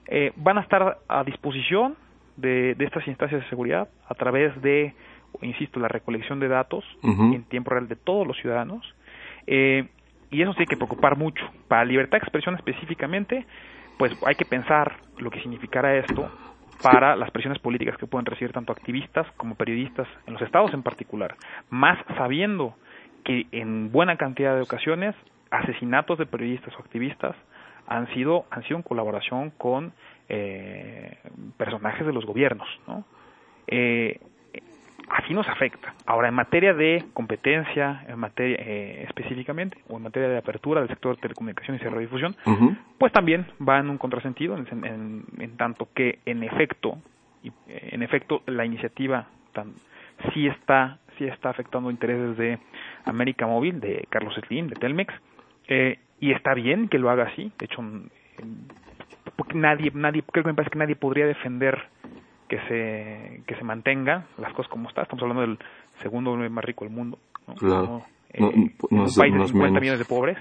eh, van a estar a disposición de, estas instancias de seguridad a través de, insisto, la recolección de datos en tiempo real de todos los ciudadanos. Eh, y eso sí hay que preocupar mucho. Para libertad de expresión específicamente, pues hay que pensar lo que significará esto para las presiones políticas que pueden recibir tanto activistas como periodistas en los estados en particular, más sabiendo que en buena cantidad de ocasiones asesinatos de periodistas o activistas han sido han sido en colaboración con eh, personajes de los gobiernos no eh, así nos afecta. Ahora en materia de competencia en materia eh, específicamente o en materia de apertura del sector de telecomunicaciones y radiodifusión pues también va en un contrasentido en, en, tanto que en efecto y, eh, en efecto la iniciativa tan, sí está sí está afectando intereses de América Móvil de Carlos Slim de Telmex eh, y está bien que lo haga así. De hecho porque nadie nadie creo que me parece que nadie podría defender que se que se mantenga las cosas como está. Estamos hablando del segundo más rico del mundo ¿no? Claro. Eh, un país de 50 millones de pobres.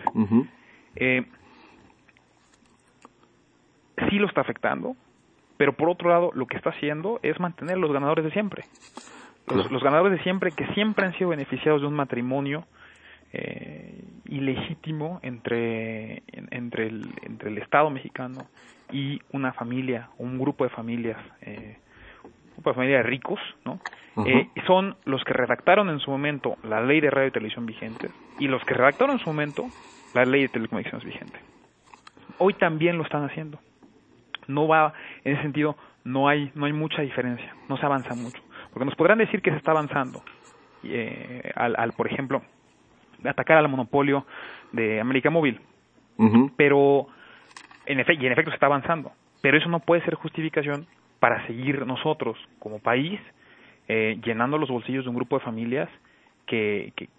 Eh, sí lo está afectando pero por otro lado lo que está haciendo es mantener los ganadores de siempre. Los, los ganadores de siempre que siempre han sido beneficiados de un matrimonio eh, ilegítimo entre, entre, el, entre el Estado mexicano y una familia, un grupo de familias, eh, grupo de familia de ricos, ¿no? Eh, son los que redactaron en su momento la ley de radio y televisión vigente y los que redactaron en su momento la ley de telecomunicaciones vigente. Hoy también lo están haciendo. No va, en ese sentido, no hay, no hay mucha diferencia, no se avanza mucho. Porque nos podrán decir que se está avanzando, eh, al, al, por ejemplo, atacar al monopolio de América Móvil. Pero, en efecto, y en efecto se está avanzando. Pero eso no puede ser justificación para seguir nosotros, como país, eh, llenando los bolsillos de un grupo de familias que, que,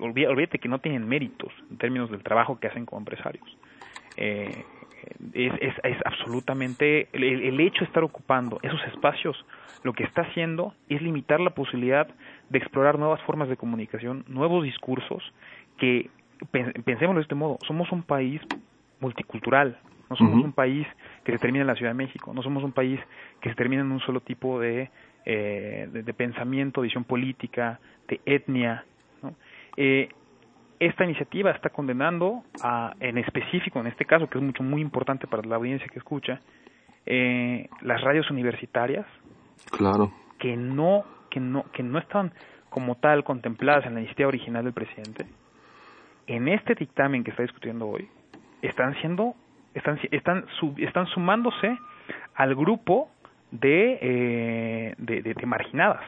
olvídate que no tienen méritos en términos del trabajo que hacen como empresarios. Eh, es, es, es, absolutamente el, el, hecho de estar ocupando esos espacios lo que está haciendo es limitar la posibilidad de explorar nuevas formas de comunicación, nuevos discursos que pensémoslo de este modo, somos un país multicultural, no somos un país que se termina en la Ciudad de México, no somos un país que se termina en un solo tipo de, eh, de, de, pensamiento, visión política, de etnia. ¿no? Eh, esta iniciativa está condenando a, en específico, en este caso, que es mucho muy importante para la audiencia que escucha, eh, las radios universitarias, claro, que no, que no, que no están como tal contempladas en la iniciativa original del presidente, en este dictamen que está discutiendo hoy, están siendo, están, están, sub, están sumándose al grupo de, eh, de, de, de, marginadas,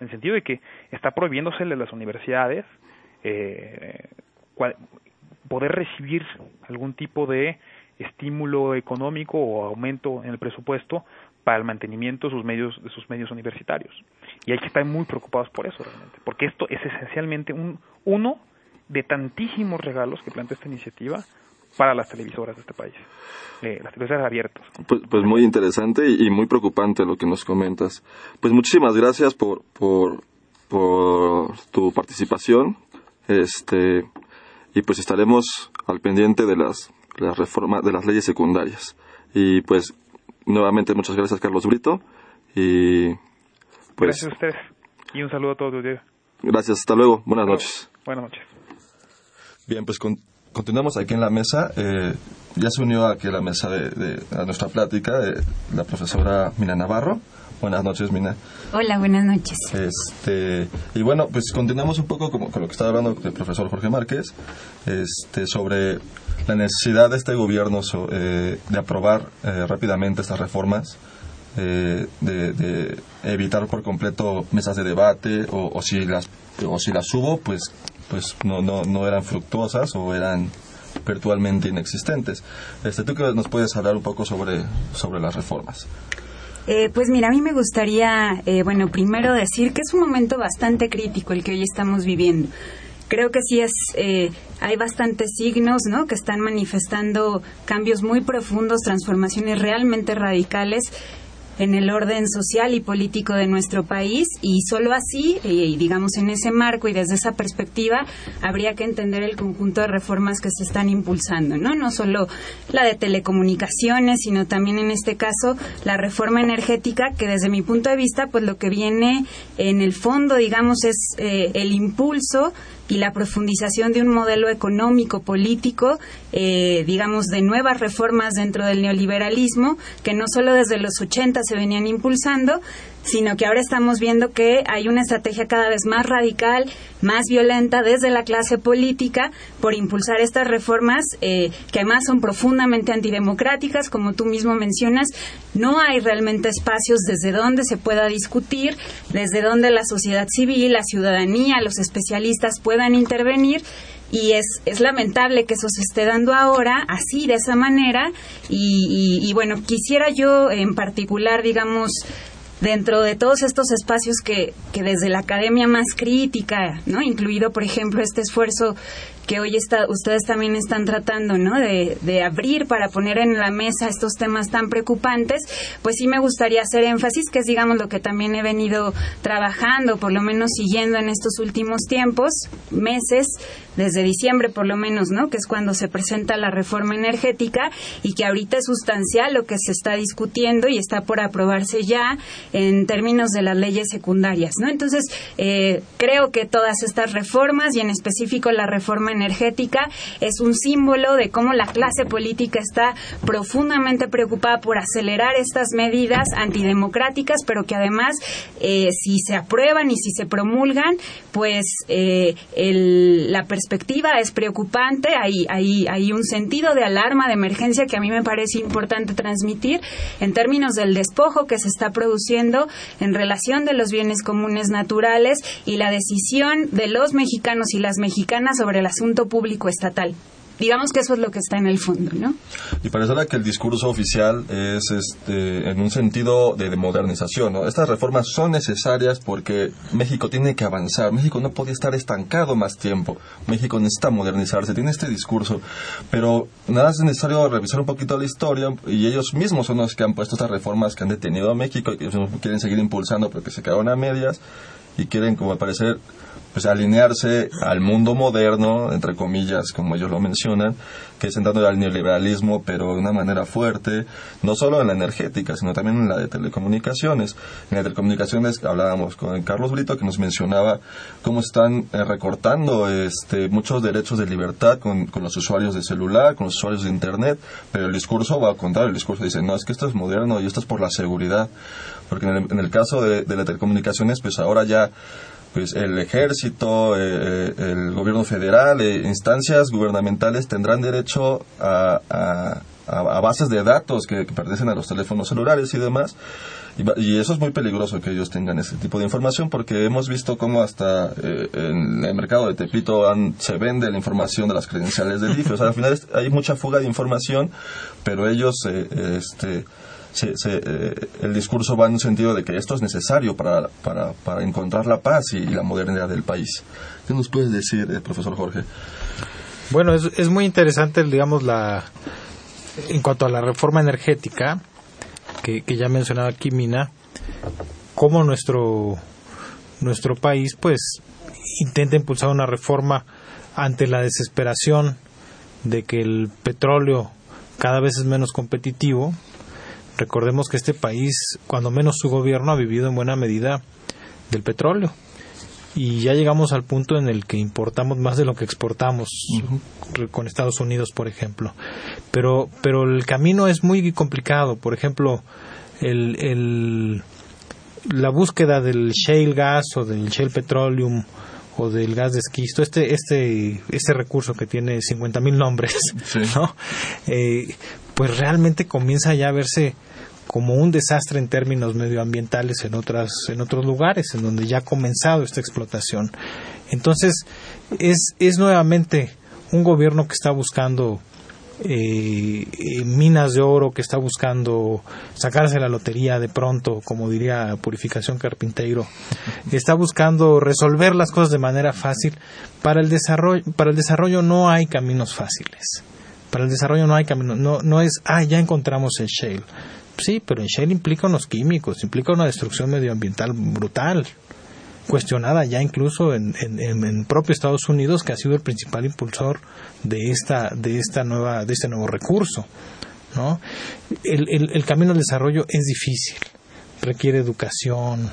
en el sentido de que está prohibiéndose de las universidades eh, cual, poder recibir algún tipo de estímulo económico o aumento en el presupuesto para el mantenimiento de sus medios de sus medios universitarios y hay que estar muy preocupados por eso realmente porque esto es esencialmente un uno de tantísimos regalos que plantea esta iniciativa para las televisoras de este país, eh, las televisoras abiertas. Pues, pues, muy interesante y, muy preocupante lo que nos comentas. Pues muchísimas gracias por, por, por tu participación. Este, y pues estaremos al pendiente de las, las reformas, de las leyes secundarias. Y pues nuevamente muchas gracias Carlos Brito y pues gracias a ustedes y un saludo a todos ustedes. Gracias, hasta luego. Buenas noches. Buenas noches. Bien, pues con, continuamos aquí en la mesa. Eh, ya se unió aquí a la mesa de, de a nuestra plática eh, la profesora Mina Navarro. Buenas noches, Mina. Hola, buenas noches. Este, y bueno, pues continuamos un poco como, con lo que estaba hablando el profesor Jorge Márquez este, sobre la necesidad de este gobierno so, eh, de aprobar eh, rápidamente estas reformas, eh, de, de, evitar por completo mesas de debate o, o, si las o si las hubo, pues pues no, no, no eran fructuosas o eran virtualmente inexistentes. Este, ¿Tú que nos puedes hablar un poco sobre, sobre las reformas? Eh, pues mira, a mí me gustaría, eh, bueno, primero decir que es un momento bastante crítico el que hoy estamos viviendo. Creo que sí es, eh, hay bastantes signos, ¿no? Que están manifestando cambios muy profundos, transformaciones realmente radicales en el orden social y político de nuestro país y solo así, y digamos en ese marco y desde esa perspectiva, habría que entender el conjunto de reformas que se están impulsando, ¿no? No solo la de telecomunicaciones, sino también en este caso la reforma energética, que desde mi punto de vista, pues lo que viene en el fondo, digamos, es eh, el impulso y la profundización de un modelo económico, político, eh, digamos, de nuevas reformas dentro del neoliberalismo, que no solo desde los 80 se venían impulsando, sino que ahora estamos viendo que hay una estrategia cada vez más radical, más violenta desde la clase política por impulsar estas reformas eh, que además son profundamente antidemocráticas, como tú mismo mencionas. No hay realmente espacios desde donde se pueda discutir, desde donde la sociedad civil, la ciudadanía, los especialistas puedan intervenir y es, es lamentable que eso se esté dando ahora así de esa manera y, y, y bueno quisiera yo en particular digamos dentro de todos estos espacios que, que desde la academia más crítica, ¿no? incluido, por ejemplo, este esfuerzo que hoy está, ustedes también están tratando, ¿no? De, de, abrir para poner en la mesa estos temas tan preocupantes, pues sí me gustaría hacer énfasis, que es, digamos, lo que también he venido trabajando, por lo menos siguiendo en estos últimos tiempos, meses, desde diciembre por lo menos, ¿no? Que es cuando se presenta la reforma energética y que ahorita es sustancial lo que se está discutiendo y está por aprobarse ya en términos de las leyes secundarias, ¿no? Entonces, eh, creo que todas estas reformas y en específico la reforma energética es un símbolo de cómo la clase política está profundamente preocupada por acelerar estas medidas antidemocráticas, pero que además, eh, si se aprueban y si se promulgan, pues eh, la perspectiva es preocupante. Hay, hay, un sentido de alarma, de emergencia que a mí me parece importante transmitir en términos del despojo que se está produciendo en relación de los bienes comunes naturales y la decisión de los mexicanos y las mexicanas sobre el público estatal digamos que eso es lo que está en el fondo, ¿no? Y pareciera que el discurso oficial es este, en un sentido de, modernización, ¿no? Estas reformas son necesarias porque México tiene que avanzar, México no puede estar estancado más tiempo, México necesita modernizarse, tiene este discurso, pero nada es necesario revisar un poquito la historia y ellos mismos son los que han puesto estas reformas que han detenido a México y que quieren seguir impulsando porque se quedaron a medias y quieren, como al parecer, pues alinearse al mundo moderno, entre comillas, como ellos lo mencionan, que es entrando al neoliberalismo, pero de una manera fuerte, no solo en la energética, sino también en la de telecomunicaciones. En la de telecomunicaciones hablábamos con Carlos Brito, que nos mencionaba cómo están eh, recortando este, muchos derechos de libertad con, los usuarios de celular, con los usuarios de Internet, pero el discurso va a contrario, el discurso dice, no, es que esto es moderno y esto es por la seguridad, porque en el, caso de, de telecomunicaciones, pues ahora ya pues el ejército, eh, eh, el gobierno federal, e instancias gubernamentales tendrán derecho a, a, bases de datos que, pertenecen a los teléfonos celulares y demás. Y, eso es muy peligroso que ellos tengan ese tipo de información porque hemos visto cómo hasta en el mercado de Tepito se vende la información de las credenciales del IFE. O sea, al final hay mucha fuga de información, pero ellos este, eh, el discurso va en un sentido de que esto es necesario para, para, encontrar la paz y, la modernidad del país. ¿Qué nos puedes decir, eh, profesor Jorge? Bueno, es, es muy interesante, digamos, la en cuanto a la reforma energética, que, que ya mencionaba aquí Mina, cómo nuestro, nuestro país, pues, intenta impulsar una reforma ante la desesperación de que el petróleo cada vez es menos competitivo Recordemos que este país, cuando menos su gobierno, ha vivido en buena medida del petróleo. Y ya llegamos al punto en el que importamos más de lo que exportamos con Estados Unidos, por ejemplo. Pero, pero el camino es muy complicado. Por ejemplo, el, el, la búsqueda del shale gas o del shale petroleum o del gas de esquisto, este, este, este recurso que tiene 50.000 mil nombres, ¿no? Eh, pues realmente comienza ya a verse como un desastre en términos medioambientales en otras en otros lugares en donde ya ha comenzado esta explotación. Entonces es es nuevamente un gobierno que está buscando eh, eh, minas de oro, que está buscando sacarse la lotería de pronto, como diría Purificación Carpinteiro, está buscando resolver las cosas de manera fácil. Para el desarrollo, para el desarrollo no hay caminos fáciles. Para el desarrollo no hay caminos, no, no es, ah, ya encontramos el shale Sí, pero en Shell implica unos químicos, implica una destrucción medioambiental brutal, cuestionada ya incluso en, en, propio Estados Unidos, que ha sido el principal impulsor de esta, de esta nueva, de este nuevo recurso. ¿no? El, el, camino al desarrollo es difícil, requiere educación,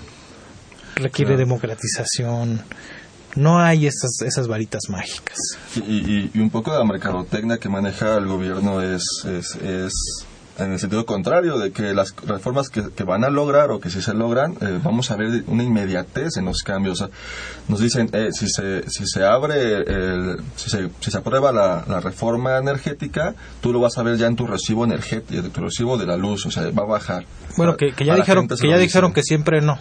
requiere democratización, no hay esas, esas varitas mágicas. Y, y, un poco de la mercadotecnia que maneja el gobierno es, es, es en el sentido contrario, de que las reformas que, van a lograr o que si se logran, eh, vamos a ver una inmediatez en los cambios. nos dicen, eh, si, se, si se abre, el, si, se, si se aprueba la, la, reforma energética, tú lo vas a ver ya en tu recibo energético, tu recibo de la luz, o sea, va a bajar. Bueno, que, ya dijeron, que ya dijeron que siempre no.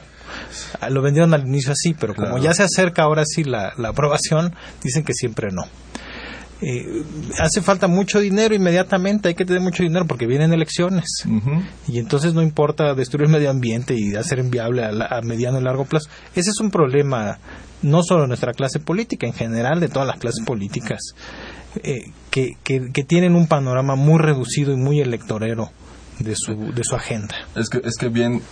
Ah, lo vendieron al inicio así, pero como ya se acerca ahora sí la, la aprobación, dicen que siempre no. Eh, hace falta mucho dinero inmediatamente, hay que tener mucho dinero porque vienen elecciones. Y entonces no importa destruir el medio ambiente y hacer inviable a, mediano y largo plazo. Ese es un problema no solo de nuestra clase política, en general de todas las clases políticas, eh, que, que tienen un panorama muy reducido y muy electorero de su, de su agenda. Es que, es que bien,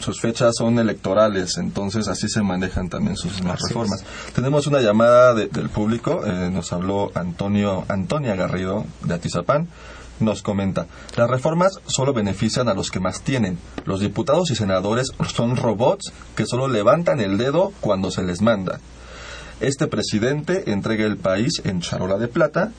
sus fechas son electorales, entonces así se manejan también sus reformas. Tenemos una llamada del público, eh, nos habló Antonio Antonia Garrido de Atizapán. Nos comenta, las reformas solo benefician a los que más tienen. Los diputados y senadores son robots que solo levantan el dedo cuando se les manda. este presidente entrega el país en charola de plata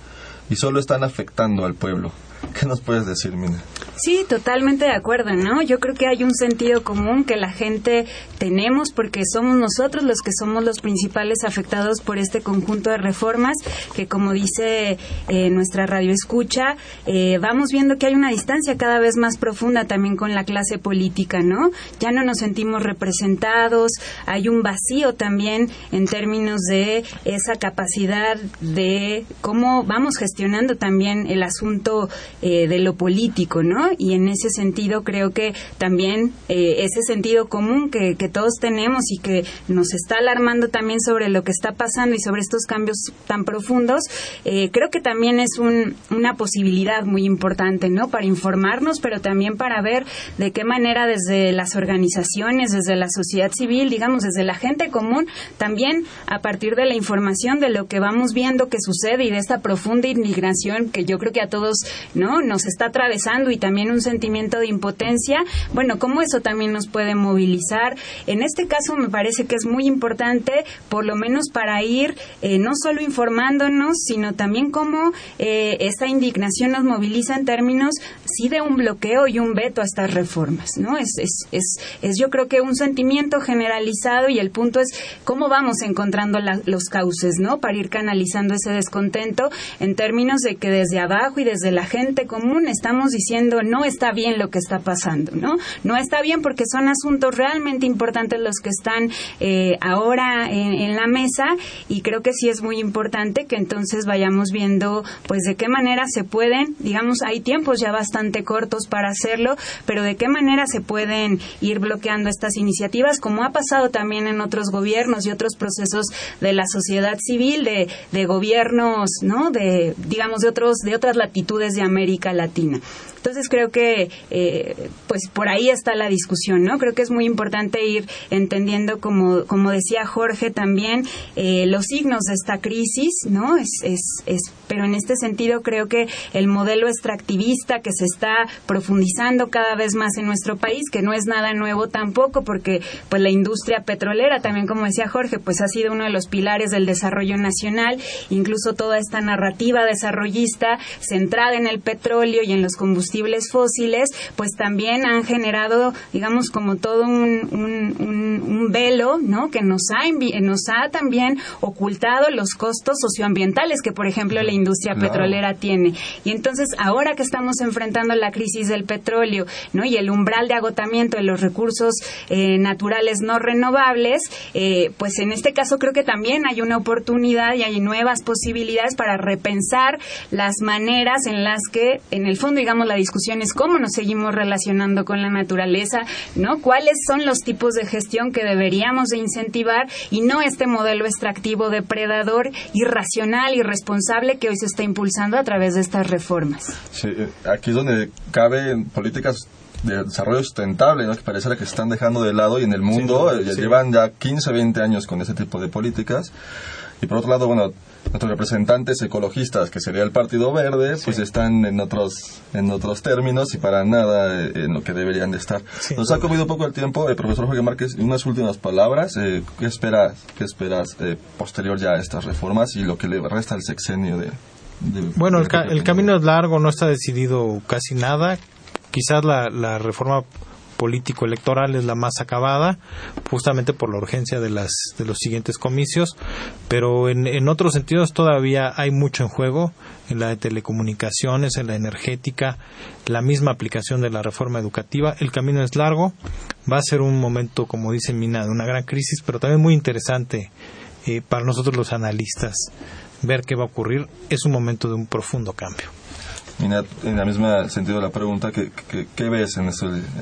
y solo están afectando al pueblo. ¿Qué nos puedes decir, Mina? Sí, totalmente de acuerdo, ¿no? Yo creo que hay un sentido común que la gente tenemos porque somos nosotros los que somos los principales afectados por este conjunto de reformas que, como dice eh, nuestra radio escucha, eh, vamos viendo que hay una distancia cada vez más profunda también con la clase política, ¿no? Ya no nos sentimos representados, hay un vacío también en términos de esa capacidad de cómo vamos gestionando también el asunto eh, de lo político, ¿no? Y en ese sentido creo que también eh, ese sentido común que, todos tenemos y que nos está alarmando también sobre lo que está pasando y sobre estos cambios tan profundos, eh, creo que también es una posibilidad muy importante, ¿no? Para informarnos, pero también para ver de qué manera desde las organizaciones, desde la sociedad civil, digamos, desde la gente común, también a partir de la información de lo que vamos viendo que sucede y de esta profunda inmigración que yo creo que a todos ¿no? Nos está atravesando y también un sentimiento de impotencia. Bueno, cómo eso también nos puede movilizar. En este caso me parece que es muy importante, por lo menos para ir eh, no solo informándonos, sino también cómo eh, esta indignación nos moviliza en términos sí de un bloqueo y un veto a estas reformas, ¿no? Es, es, es, es yo creo que un sentimiento generalizado y el punto es cómo vamos encontrando los cauces, ¿no? Para ir canalizando ese descontento en términos de que desde abajo y desde la gente común estamos diciendo no está bien lo que está pasando, ¿no? No está bien porque son asuntos realmente importantes los que están eh, ahora en, la mesa y creo que sí es muy importante que entonces vayamos viendo pues de qué manera se pueden, digamos, hay tiempos ya bastante cortos para hacerlo, pero de qué manera se pueden ir bloqueando estas iniciativas, como ha pasado también en otros gobiernos y otros procesos de la sociedad civil, de, de gobiernos, ¿no? De, digamos, de otros, de otras latitudes de América Latina. Entonces creo que eh, pues por ahí está la discusión, ¿no? Creo que es muy importante ir entendiendo, como, como decía Jorge también, eh, los signos de esta crisis, ¿no? Es, es, es, pero en este sentido creo que el modelo extractivista que se está profundizando cada vez más en nuestro país, que no es nada nuevo tampoco, porque pues la industria petrolera, también como decía Jorge, pues ha sido uno de los pilares del desarrollo nacional, incluso toda esta narrativa desarrollista centrada en el petróleo y en los combustibles fósiles, pues también han generado, digamos, como todo un, un, velo, ¿no? Que nos ha, nos ha también ocultado los costos socioambientales que, por ejemplo, la industria petrolera tiene. Y entonces, ahora que estamos enfrentando la crisis del petróleo, ¿no? Y el umbral de agotamiento de los recursos eh, naturales no renovables, eh, pues en este caso creo que también hay una oportunidad y hay nuevas posibilidades para repensar las maneras en las que, en el fondo, digamos, la discusión es cómo nos seguimos relacionando con la naturaleza, ¿no? ¿Cuáles son los tipos de gestión que deberíamos de incentivar y no este modelo extractivo depredador irracional, irresponsable que hoy se está impulsando a través de estas reformas? Sí, eh, aquí es donde caben políticas de desarrollo sustentable, ¿no? que parece que se están dejando de lado y en el mundo eh, llevan ya 15, 20 años con ese tipo de políticas. Y por otro lado, bueno, nuestros representantes ecologistas, que sería el Partido Verde, pues están en otros, en otros términos y para nada eh, en lo que deberían de estar. Nos ha comido poco el tiempo, el profesor Jorge Márquez, unas últimas palabras. Eh, ¿Qué esperas, qué esperas eh, posterior ya a estas reformas y lo que le resta al sexenio de... bueno, el, el camino es largo, no está decidido casi nada. Quizás la, la reforma político electoral es la más acabada, justamente por la urgencia de, las, de los siguientes comicios, pero en, en otros sentidos todavía hay mucho en juego, en la de telecomunicaciones, en la energética, la misma aplicación de la reforma educativa. El camino es largo, va a ser un momento, como dice Mina, de una gran crisis, pero también muy interesante eh, para nosotros los analistas ver qué va a ocurrir. Es un momento de un profundo cambio en el mismo sentido la pregunta, ¿qué, qué, ves en,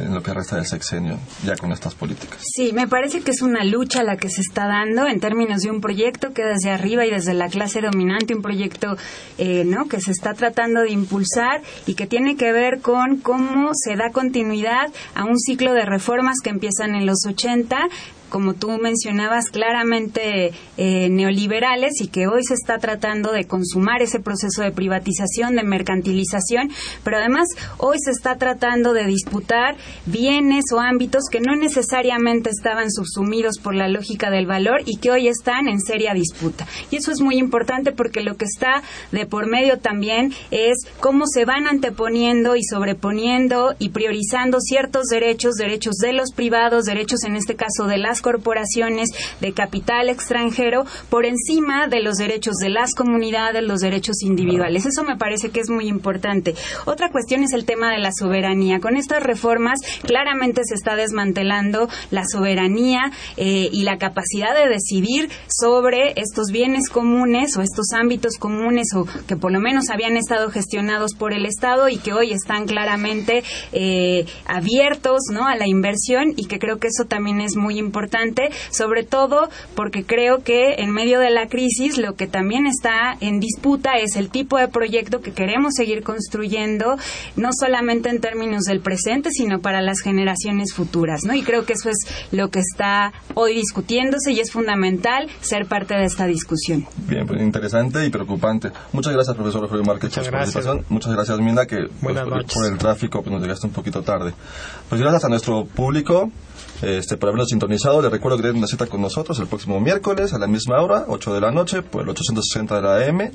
en lo que resta del sexenio ya con estas políticas? Sí, me parece que es una lucha la que se está dando en términos de un proyecto que desde arriba y desde la clase dominante, un proyecto eh, ¿no? que se está tratando de impulsar y que tiene que ver con cómo se da continuidad a un ciclo de reformas que empiezan en los 80 como tú mencionabas, claramente eh, neoliberales y que hoy se está tratando de consumar ese proceso de privatización, de mercantilización, pero además hoy se está tratando de disputar bienes o ámbitos que no necesariamente estaban subsumidos por la lógica del valor y que hoy están en seria disputa. Y eso es muy importante porque lo que está de por medio también es cómo se van anteponiendo y sobreponiendo y priorizando ciertos derechos, derechos de los privados, derechos en este caso de las corporaciones, de capital extranjero, por encima de los derechos de las comunidades, los derechos individuales. Eso me parece que es muy importante. Otra cuestión es el tema de la soberanía. Con estas reformas claramente se está desmantelando la soberanía eh, y la capacidad de decidir sobre estos bienes comunes o estos ámbitos comunes o que por lo menos habían estado gestionados por el Estado y que hoy están claramente eh, abiertos ¿no? a la inversión y que creo que eso también es muy importante, sobre todo porque creo que en medio de la crisis lo que también está en disputa es el tipo de proyecto que queremos seguir construyendo, no solamente en términos del presente, sino para las generaciones futuras. ¿no? Y creo que eso es lo que está hoy discutiéndose y es fundamental ser parte de esta discusión. Bien, pues interesante y preocupante. Muchas gracias, profesor Alfredo Márquez, por su participación. Muchas gracias, Minda, que pues, por, el tráfico pues, nos llegaste un poquito tarde. Pues gracias a nuestro público este, por habernos sintonizado. Les recuerdo que tienen una cita con nosotros el próximo miércoles a la misma hora, 8 de la noche, por el 860 de la AM.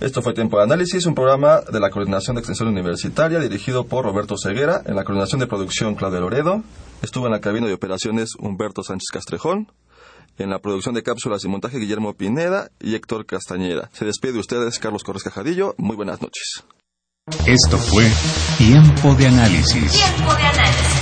Esto fue Tiempo de Análisis, un programa de la Coordinación de Extensión Universitaria dirigido por Roberto Ceguera, en la coordinación de producción Claudia Loredo. Estuvo en la cabina de operaciones Humberto Sánchez Castrejón. En la producción de cápsulas y montaje Guillermo Pineda y Héctor Castañeda. Se despide de ustedes Carlos Corres Cajadillo. Muy buenas noches. Esto fue Tiempo de Análisis. Tiempo de Análisis.